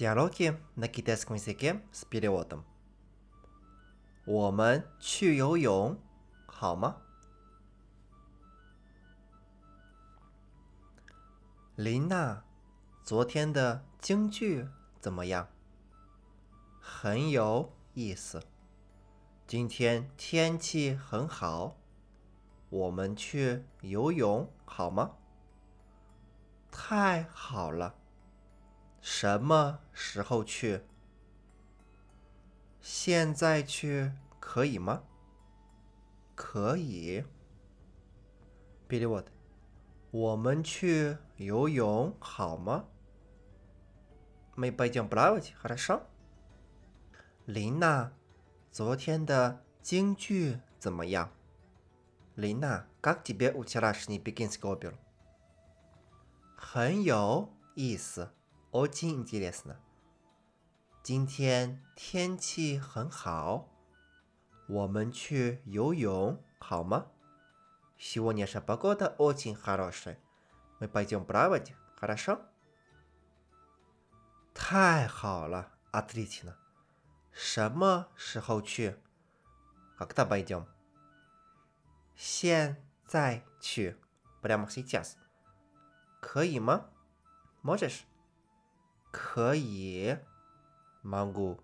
Диалоги на китайском языке с переводом. 我们去游泳好吗？琳娜，昨天的京剧怎么样？很有意思。今天天气很好，我们去游泳好吗？太好了。 什么时候去？现在去可以吗？可以。Перевод。我们去游泳好吗？Мы пойдем плавать, хорошо? 琳娜，昨天的京剧怎么样？琳娜，как тебе вчерашний пекинский опера？很有意思。 Очень интересно。今天天气很好，我们去游泳好吗？Сегодняшняя погода очень хорошая. Мы пойдем плавать, хорошо? 太好了，отлично。什么时候去？Когда пойдем？现在去，прямо сейчас。可以吗？Можешь？ 可以，芒果。